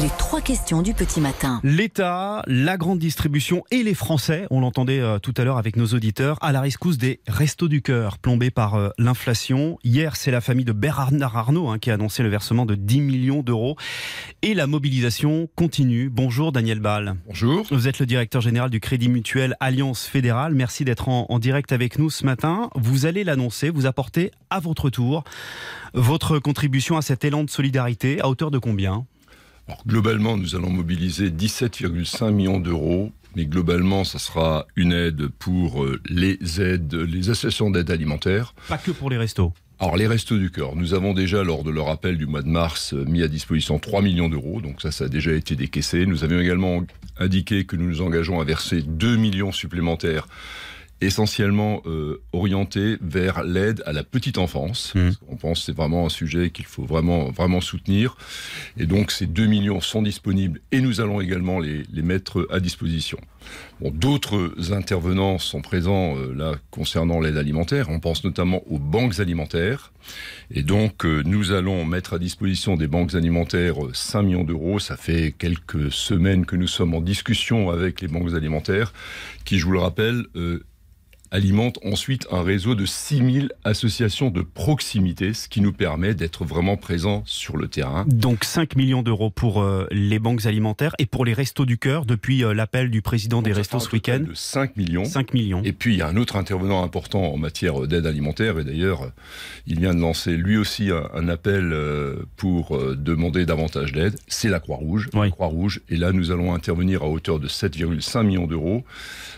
Les trois questions du petit matin. L'État, la grande distribution et les Français, on l'entendait euh, tout à l'heure avec nos auditeurs, à la rescousse des restos du cœur plombés par euh, l'inflation. Hier, c'est la famille de Bernard Arnault hein, qui a annoncé le versement de 10 millions d'euros. Et la mobilisation continue. Bonjour Daniel Ball. Bonjour. Vous êtes le directeur général du Crédit Mutuel Alliance Fédérale. Merci d'être en, en direct avec nous ce matin. Vous allez l'annoncer, vous apportez à votre tour votre contribution à cet élan de solidarité à hauteur de combien? Alors, globalement, nous allons mobiliser 17,5 millions d'euros. Mais globalement, ça sera une aide pour euh, les aides, les associations d'aide alimentaire. Pas que pour les restos. Alors, les Restos du Cœur, nous avons déjà, lors de leur appel du mois de mars, euh, mis à disposition 3 millions d'euros. Donc ça, ça a déjà été décaissé. Nous avions également indiqué que nous nous engageons à verser 2 millions supplémentaires essentiellement euh, orientés vers l'aide à la petite enfance. Mmh. On pense que c'est vraiment un sujet qu'il faut vraiment, vraiment soutenir. Et donc ces 2 millions sont disponibles et nous allons également les, les mettre à disposition. Bon, D'autres intervenants sont présents euh, là concernant l'aide alimentaire. On pense notamment aux banques alimentaires. Et donc euh, nous allons mettre à disposition des banques alimentaires euh, 5 millions d'euros. Ça fait quelques semaines que nous sommes en discussion avec les banques alimentaires qui, je vous le rappelle, alimente ensuite un réseau de 6000 associations de proximité, ce qui nous permet d'être vraiment présents sur le terrain. Donc 5 millions d'euros pour euh, les banques alimentaires et pour les restos du cœur depuis euh, l'appel du président des Donc, restos ce week-end. De 5 millions. 5 millions. Et puis il y a un autre intervenant important en matière d'aide alimentaire, et d'ailleurs il vient de lancer lui aussi un, un appel euh, pour demander davantage d'aide, c'est la Croix-Rouge. Oui. La Croix-Rouge, et là nous allons intervenir à hauteur de 7,5 millions d'euros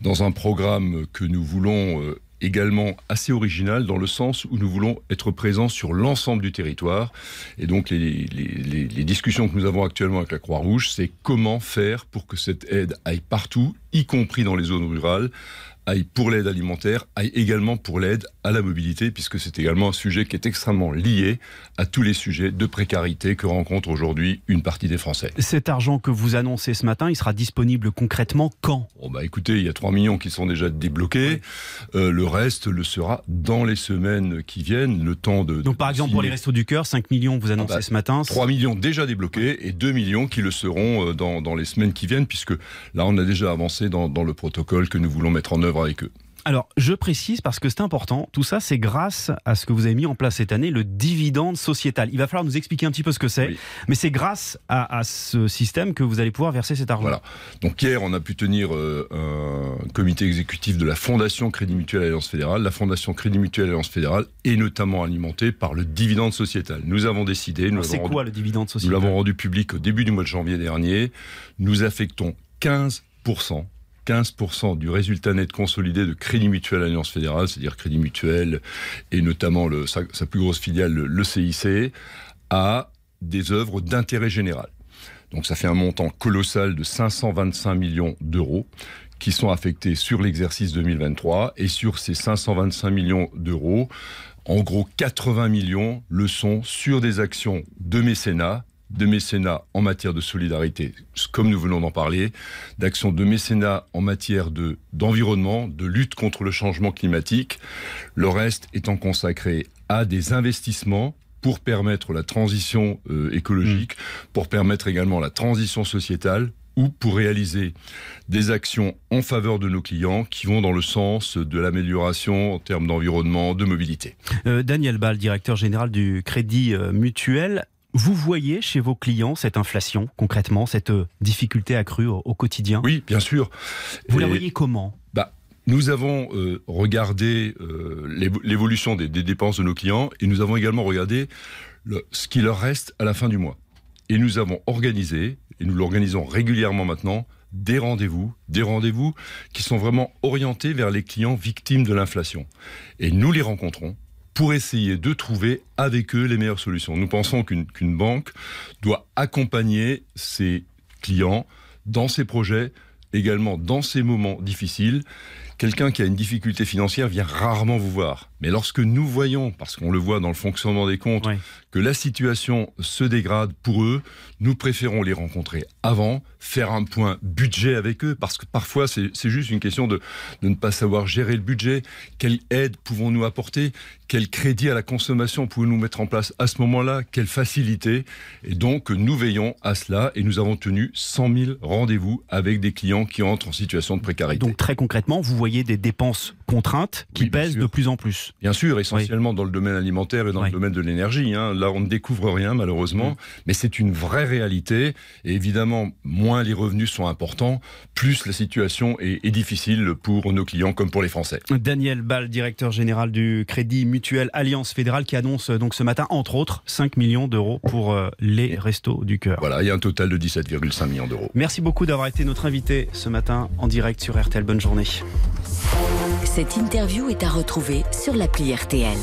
dans un programme que nous voulons euh, également assez original dans le sens où nous voulons être présents sur l'ensemble du territoire. Et donc les discussions que nous avons actuellement avec la Croix-Rouge, c'est comment faire pour que cette aide aille partout, y compris dans les zones rurales, aille pour l'aide alimentaire, aille également pour l'aide à la mobilité, puisque c'est également un sujet qui est extrêmement lié à tous les sujets de précarité que rencontre aujourd'hui une partie des Français. Cet argent que vous annoncez ce matin, il sera disponible concrètement quand? Bon bah écoutez, il y a 3 millions qui sont déjà débloqués. Euh, le reste le sera dans les semaines qui viennent, le temps de. Donc par exemple pour les restos du cœur, 5 millions vous annoncez bah, ce matin. 3 millions déjà débloqués et 2 millions qui le seront euh, dans, dans les semaines qui viennent, puisque là on a déjà avancé dans, dans le protocole que nous voulons mettre en œuvre avec eux. Alors je précise parce que c'est important, tout ça c'est grâce à ce que vous avez mis en place cette année, le dividende sociétal. Il va falloir nous expliquer un petit peu ce que c'est, Oui. mais c'est grâce à, à ce système que vous allez pouvoir verser cet argent. Voilà. Donc hier, on a pu tenir euh, un comité exécutif de la Fondation Crédit Mutuel Alliance Fédérale. La Fondation Crédit Mutuel Alliance Fédérale est notamment alimentée par le dividende sociétal. Nous avons décidé, nous Alors, C'est quoi rendu, le dividende nous sociétal? l'avons rendu public au début du mois de janvier dernier, nous affectons 15%. 15% du résultat net consolidé de Crédit Mutuel Alliance Fédérale, c'est-à-dire Crédit Mutuel et notamment sa, plus grosse filiale, le, le CIC, à des œuvres d'intérêt général. Donc ça fait un montant colossal de 525 millions d'euros qui sont affectés sur l'exercice 2023 et sur ces 525 millions d'euros, en gros 80 millions le sont sur des actions de mécénat de mécénat en matière de solidarité, comme nous venons d'en parler, d'actions de mécénat en matière de d'environnement, de lutte contre le changement climatique. Le reste étant consacré à des investissements pour permettre la transition euh, écologique, pour permettre également la transition sociétale ou pour réaliser des actions en faveur de nos clients qui vont dans le sens de l'amélioration en termes d'environnement, de mobilité. Euh, Daniel Ball, directeur général du Crédit euh, Mutuel. Vous voyez chez vos clients cette inflation, concrètement, cette euh, difficulté accrue au, au quotidien? Oui, bien sûr. Vous la voyez comment? Bah, nous avons euh, regardé euh, l'évo- l'évolution des, des dépenses de nos clients et nous avons également regardé le- ce qui leur reste à la fin du mois. Et nous avons organisé, et nous l'organisons régulièrement maintenant, des rendez-vous, des rendez-vous qui sont vraiment orientés vers les clients victimes de l'inflation. Et nous les rencontrons pour essayer de trouver avec eux les meilleures solutions. Nous pensons qu'une banque doit accompagner ses clients dans ses projets, également dans ces moments difficiles, quelqu'un qui a une difficulté financière vient rarement vous voir. Mais lorsque nous voyons, parce qu'on le voit dans le fonctionnement des comptes, que la situation se dégrade pour eux, nous préférons les rencontrer avant, faire un point budget avec eux, parce que parfois c'est juste une question de, de ne pas savoir gérer le budget. Quelle aide pouvons-nous apporter? Quel crédit à la consommation pouvons-nous mettre en place à ce moment-là? Quelle facilité? Et donc nous veillons à cela et nous avons tenu 100 000 rendez-vous avec des clients qui entrent en situation de précarité. Donc très concrètement, vous voyez des dépenses contraintes qui pèsent de plus en plus. Bien sûr, essentiellement dans le domaine alimentaire et dans le domaine de l'énergie. Hein. Là, on ne découvre rien malheureusement, mm. mais c'est une vraie réalité. Et évidemment, moins les revenus sont importants, plus la situation est, est, difficile pour nos clients comme pour les Français. Daniel Ball, directeur général du Crédit Mutuel Alliance Fédérale, qui annonce donc ce matin, entre autres, 5 millions d'euros pour euh, les Restos du Cœur. Voilà, il y a un total de 17,5 millions d'euros. Merci beaucoup d'avoir été notre invité ce matin en direct sur RTL. Bonne journée. Cette interview est à retrouver sur l'appli RTL.